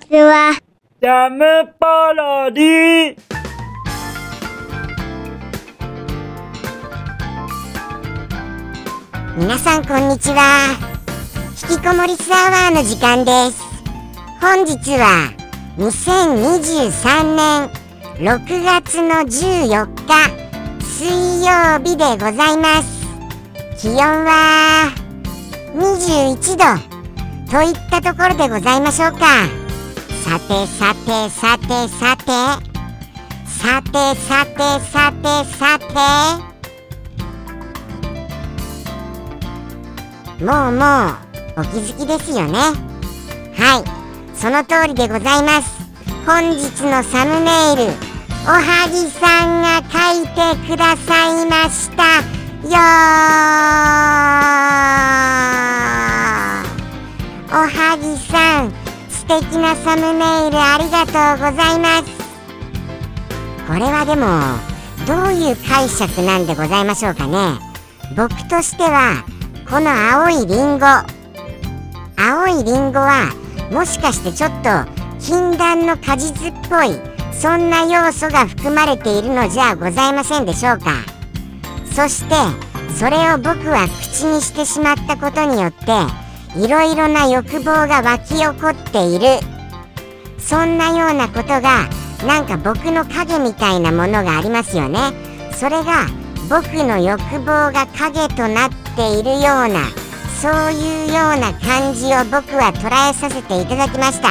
ちは。ジャムパロディ。皆さんこんにちは。引きこもりスアワーの時間です。本日は2023年6月の14日水曜日でございます。気温は21度といったところでございましょうかさてさてさてさてさてさてさてさてもうもうお気づきですよねはいその通りでございます本日のサムネイルおはぎさんが書いてくださいましたよおはぎさん素敵なサムネイルありがとうございます。これはでもどういう解釈なんでございましょうかね。僕としてはこの青いリンゴ。青いリンゴはもしかしてちょっと禁断の果実っぽいそんな要素が含まれているのじゃございませんでしょうか。そしてそれを僕は口にしてしまったことによっていろいろな欲望が湧き起こっている。そんなようなことがなんか僕の影みたいなものがありますよね。それが僕の欲望が影となっているようなそういうような感じを僕は捉えさせていただきました。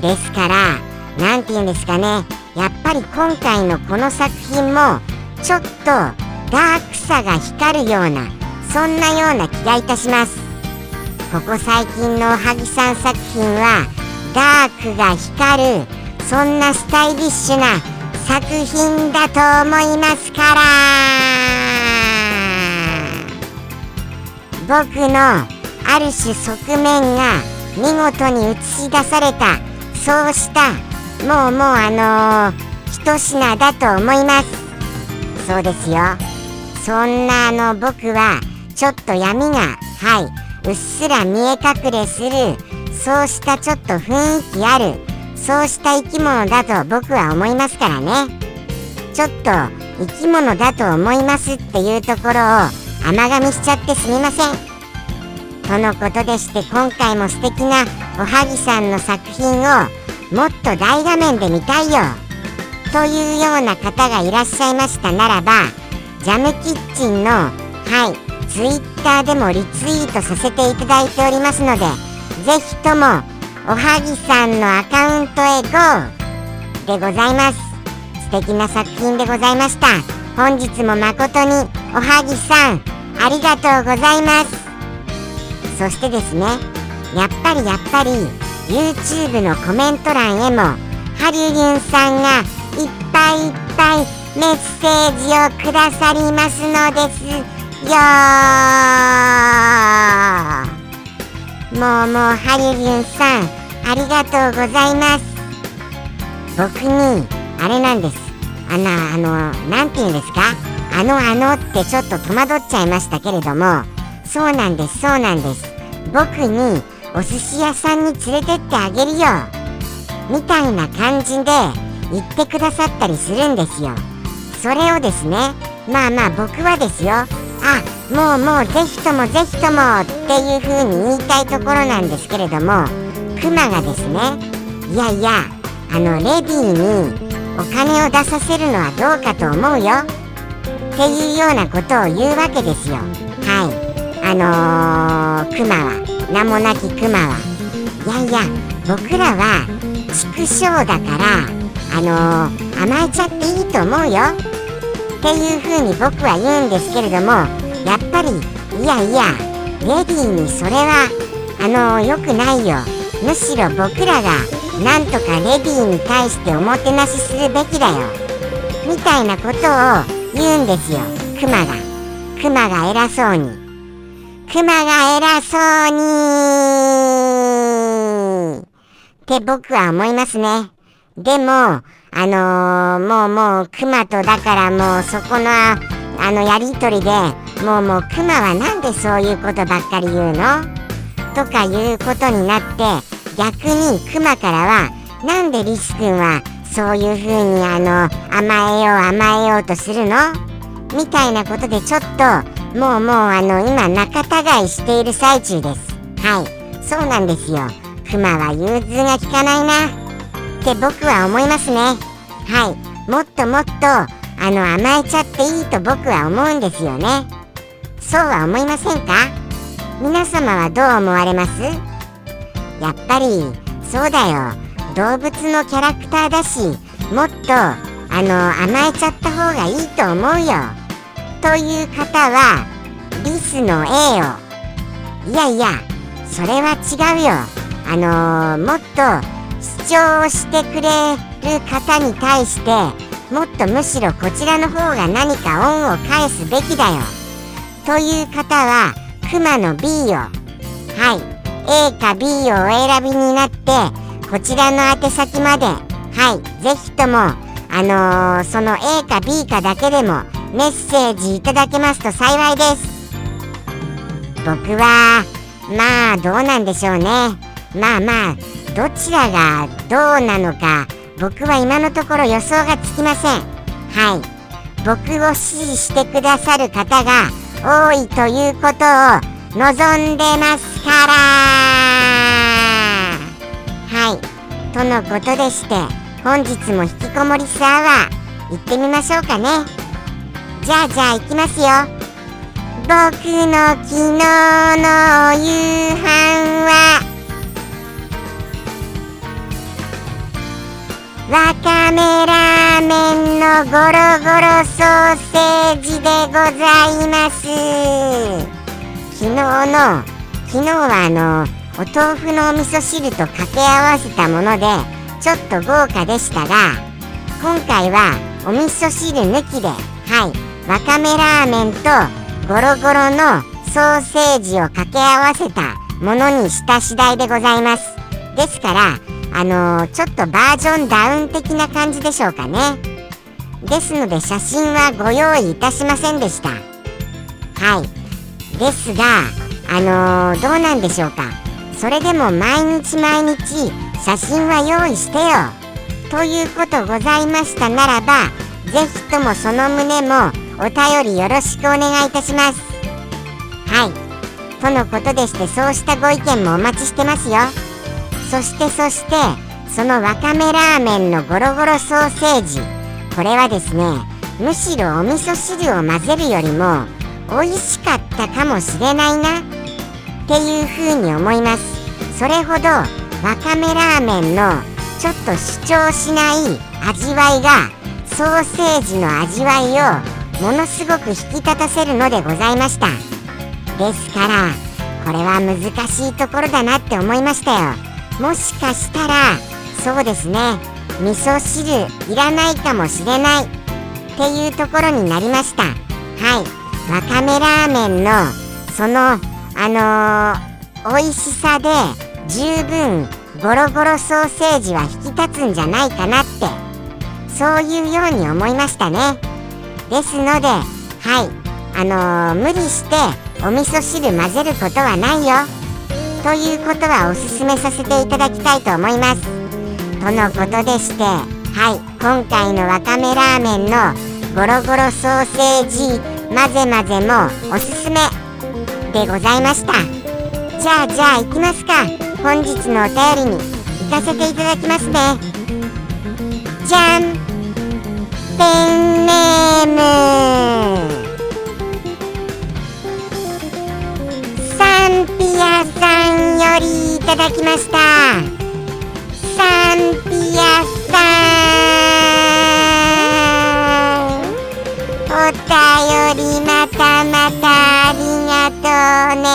ですから何て言うんですかね。やっぱり今回のこの作品もちょっとダークさが光るようなそんなような気がいたします。ここ最近のおはぎさん作品はダークが光るそんなスタイリッシュな作品だと思いますから。僕のある種側面が見事に映し出されたそうしたもうもうあのー、一品だと思います。そうですよ。そんなあの僕はちょっと闇がはい。うっすら見え隠れするそうしたちょっと雰囲気あるそうした生き物だと僕は思いますからね。ちょっと生き物だと思いますっていうところを甘噛みしちゃってすみません。とのことでして今回も素敵なおはぎさんの作品をもっと大画面で見たいよ。というような方がいらっしゃいましたならばジャムキッチンのはいツイッターでもリツイートさせていただいておりますのでぜひともおはぎさんのアカウントへ GO でございます。素敵な作品でございました。本日も誠におはぎさんありがとうございます。そしてですねやっぱりやっぱり YouTube のコメント欄へもハリュリュンさんがいっぱいいっぱいメッセージをくださりますのです。よもうもうハリリュンさんありがとうございます。僕にあれなんです。あのあの何て言うんですか？あのあのってちょっと戸惑っちゃいましたけれども。そうなんですそうなんです。僕にお寿司屋さんに連れてってあげるよ。みたいな感じで言ってくださったりするんですよ。それをですねまあまあ僕はですよ。あもうもうぜひともぜひともっていう風に言いたいところなんですけれどもクマがですねいやいやあのレディーにお金を出させるのはどうかと思うよっていうようなことを言うわけですよ。はい。あのー、クマは名もなきクマは。いやいや僕らは畜生だからあのー、甘えちゃっていいと思うよ。っていう風に僕は言うんですけれどもやっぱりいやいやレディーにそれはあの良くないよ。むしろ僕らがなんとかレディーに対しておもてなしするべきだよ。みたいなことを言うんですよ。クマが。クマが偉そうに。クマが偉そうに。って僕は思いますね。でもあのー、もうもうクマとだからもうそこのあのやり取りでもうもうクマはなんでそういうことばっかり言うの？とかいうことになって逆にクマからはなんでリス君はそういう風にあの甘えよう甘えようとするの？みたいなことでちょっともうもうあの今仲違いしている最中です。はい。そうなんですよ。クマは融通が利かないな。って僕は思いますね。はい。もっともっとあの甘えちゃっていいと僕は思うんですよね。そうは思いませんか？皆様はどう思われます？やっぱりそうだよ。動物のキャラクターだしもっとあの甘えちゃった方がいいと思うよ。という方はリスの A を。いやいやそれは違うよ。あのー、もっと主張してくれる方に対してもっとむしろこちらの方が何か恩を返すべきだよ。という方はクマの B を。はい。A か B をお選びになってこちらの宛先まで。はい。ぜひともあのー、その A か B かだけでもメッセージいただけますと幸いです。僕はまあどうなんでしょうね。まあまあどちらがどうなのか僕は今のところ予想がつきません。はい。僕を支持してくださる方が多いということを望んでますから。はい。とのことでして本日も引きこもりスアワー行ってみましょうかね。じゃあじゃあ行きますよ。僕の昨日の夕飯はわかめラーメンのゴロゴロソーセージでございます。昨日の昨日はあのお豆腐のお味噌汁と掛け合わせたものでちょっと豪華でしたが今回はお味噌汁抜きではいわかめラーメンとゴロゴロのソーセージを掛け合わせたものにした次第でございます。ですからあのー、ちょっとバージョンダウン的な感じでしょうかね。ですので写真はご用意いたしませんでした。はい。ですがあのー、どうなんでしょうか。それでも毎日毎日写真は用意してよ。ということございましたならばぜひともその旨もお便りよろしくお願いいたします。はい。とのことでしてそうしたご意見もお待ちしてますよ。そしてそしてそのわかめラーメンのゴロゴロソーセージ。これはですねむしろお味噌汁を混ぜるよりも美味しかったかもしれないなっていう風に思います。それほどわかめラーメンのちょっと主張しない味わいがソーセージの味わいをものすごく引き立たせるのでございました。ですからこれは難しいところだなって思いましたよ。もしかしたらそうですね。味噌汁いらないかもしれないっていうところになりました。はい。わかめラーメンのそのあのー、美味しさで十分ゴロゴロソーセージは引き立つんじゃないかなってそういうように思いましたね。ですのではい。あのー、無理してお味噌汁混ぜることはないよ。ということはおすすめさせていただきたいと思います。とのことでしてはい今回のわかめラーメンのゴロゴロソーセージ混ぜ混ぜもおすすめでございました。じゃあじゃあ行きますか。本日のお便りに行かせていただきますね。じゃん。ペンネーム。ンピアさんよりいただきました。サンピアさんお便りまたまたありがとうね。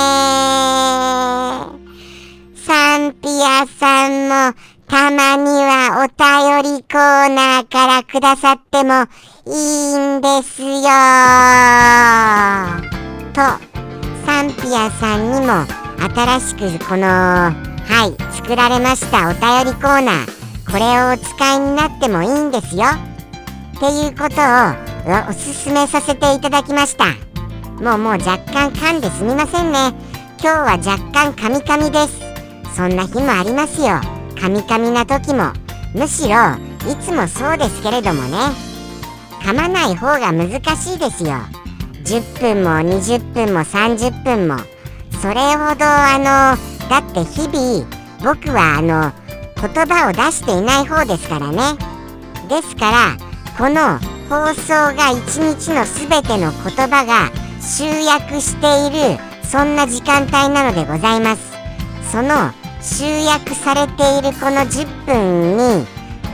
サンピアさんもたまにはお便りコーナーからくださってもいいんですよ。とサンピアさんにも新しくこのはい作られましたお便りコーナー。これをお使いになってもいいんですよ。っていうことをおすすめさせていただきました。もうもう若干噛んですみませんね。今日は若干カミカミです。そんな日もありますよ。カミカミな時も。むしろいつもそうですけれどもね。噛まない方が難しいですよ。10分も20分も30分も。それほどあのだって日々僕はあの言葉を出していない方ですからね。ですからこの放送が一日の全ての言葉が集約しているそんな時間帯なのでございます。その集約されているこの10分に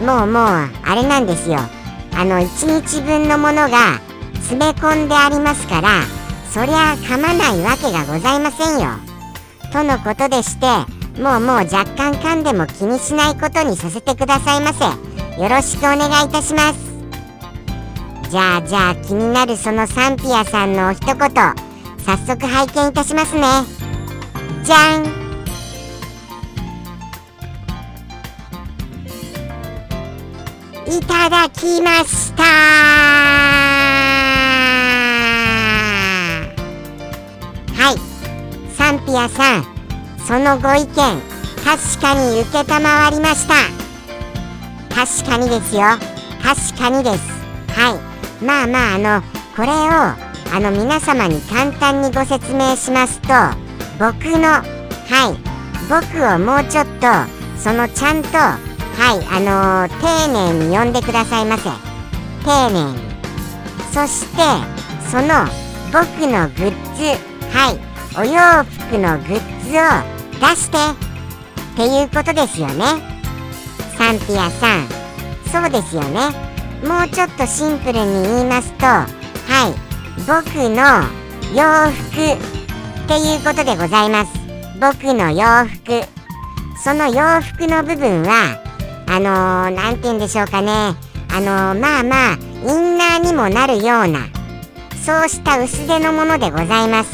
もうもうあれなんですよ。あの1日分のものが詰め込んでありますからそりゃ噛まないわけがございませんよ。とのことでしてもうもう若干噛んでも気にしないことにさせてくださいませ。よろしくお願いいたします。じゃあじゃあ気になるそのサンピアさんのお一言早速拝見いたしますね。じゃん。いただきました。サンピアさんそのご意見確かに承りました。確かにですよ。確かにです。はい。まあまああのこれをあの皆様に簡単にご説明しますと僕のはい。僕をもうちょっとそのちゃんとはい。あのー、丁寧に呼んでくださいませ。丁寧に。そしてその僕のグッズはい。お洋服のグッズを出してっていうことですよね。サンピアさん。そうですよね。もうちょっとシンプルに言いますとはい。僕の洋服っていうことでございます。僕の洋服。その洋服の部分はあの何、ー、て言うんでしょうかね。あのー、まあまあインナーにもなるようなそうした薄手のものでございます。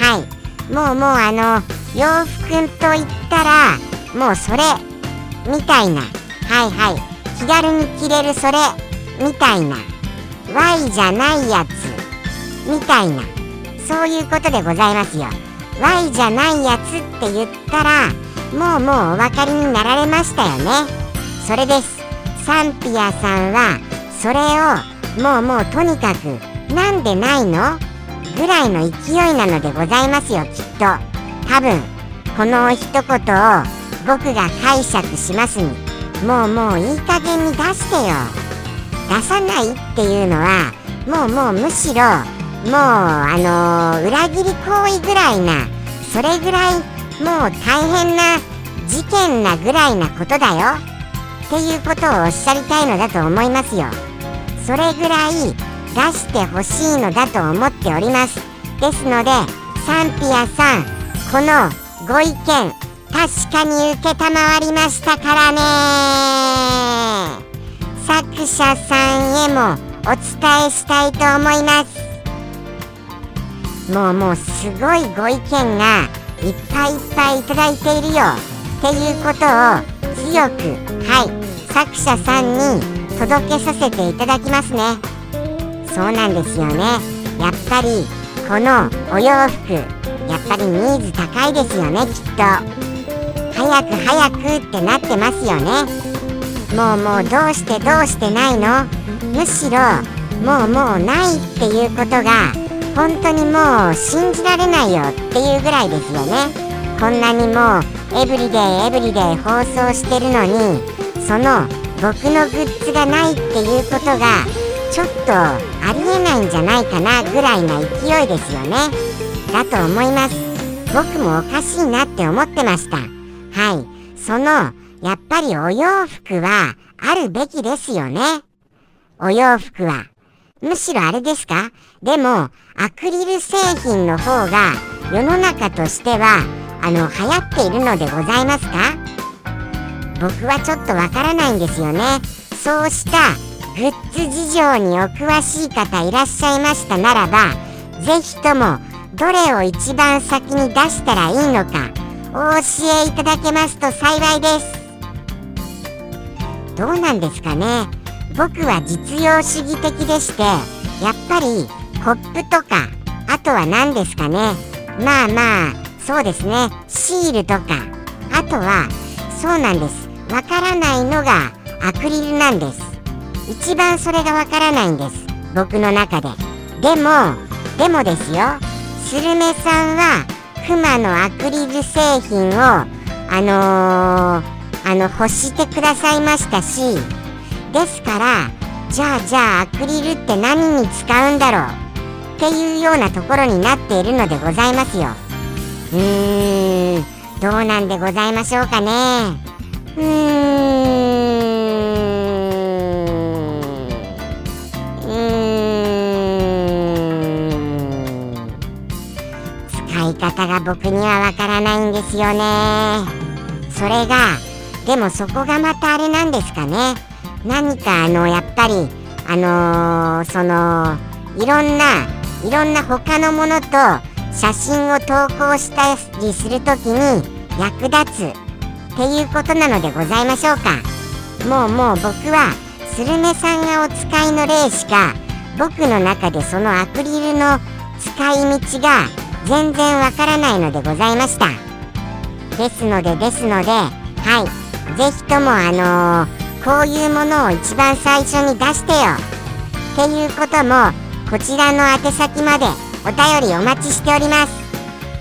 はい。もうもうあの洋服といったらもうそれみたいな。はい。はい気軽に着れるそれみたいな。Y じゃないやつ。みたいな。そういうことでございますよ。Y じゃないやつって言ったらもうもうお分かりになられましたよね。それです。サンピアさんはそれをもうもうとにかくなんでないの？ぐらいの勢いなのでございますよきっと。多分この一言を僕が解釈しますに。もうもういい加減に出してよ。出さないっていうのはもうもうむしろもうあのー、裏切り行為ぐらいなそれぐらいもう大変な事件なぐらいなことだよ。っていうことをおっしゃりたいのだと思いますよ。それぐらい出してほしいのだと思っております。ですのでサンピアさんこのご意見確かに承りましたからね。作者さんへもお伝えしたいと思います。もうもうすごいご意見がいっぱいいっぱいいただいているよ。っていうことを強くはい作者さんに届けさせていただきますね。そうなんですよね。やっぱりこのお洋服やっぱりニーズ高いですよねきっと。早く早くってなってますよね。もうもうどうしてどうしてないの？むしろもうもうないっていうことが本当にもう信じられないよっていうぐらいですよね。こんなにもうエブリデイエブリデイ放送してるのにその僕のグッズがないっていうことがちょっとありえないんじゃないかなぐらいな勢いですよね。だと思います。僕もおかしいなって思ってました。はい。そのやっぱりお洋服はあるべきですよね。お洋服は。むしろあれですか？でもアクリル製品の方が世の中としてはあの流行っているのでございますか？僕はちょっとわからないんですよね。そうしたグッズ事情にお詳しい方いらっしゃいましたならば是非ともどれを一番先に出したらいいのかお教えいただけますと幸いです。どうなんですかね。僕は実用主義的でしてやっぱりコップとかあとは何ですかね。まあまあそうですね。シールとかあとはそうなんです。わからないのがアクリルなんです。一番それがわからないんです。僕の中で。でもでもですよ。スルメさんはクマのアクリル製品をあのー、あの欲してくださいましたしですからじゃあじゃあアクリルって何に使うんだろう？っていうようなところになっているのでございますよ。うーん。どうなんでございましょうかね。うーん。方が僕にはわからないんですよね。それがでもそこがまたあれなんですかね。何かあのやっぱりあのーそのいろんないろんな他のものと写真を投稿したりするときに役立つっていうことなのでございましょうか。もうもう僕はスルメさんがお使いの例しか僕の中でそのアクリルの使い道が全然わからないのでございました。ですのでですのではい。ぜひともあのーこういうものを一番最初に出してよ。っていうこともこちらの宛先までお便りお待ちしております。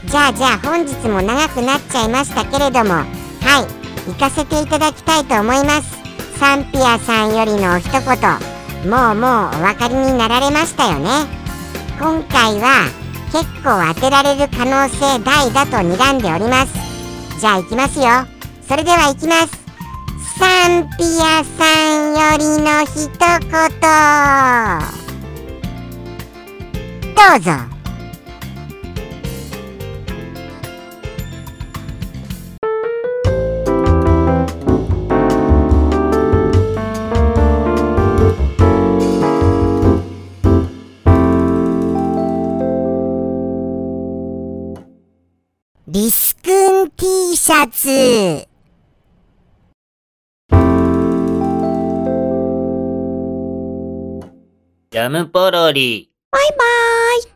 じゃあじゃあ本日も長くなっちゃいましたけれどもはい。行かせていただきたいと思います。サンピアさんよりの一言。もうもうお分かりになられましたよね。今回は結構当てられる可能性大だと睨んでおります。じゃあ行きますよ。それでは行きます。サンピアさんよりの一言。どうぞ。シャツジャムポロリ。バイバイ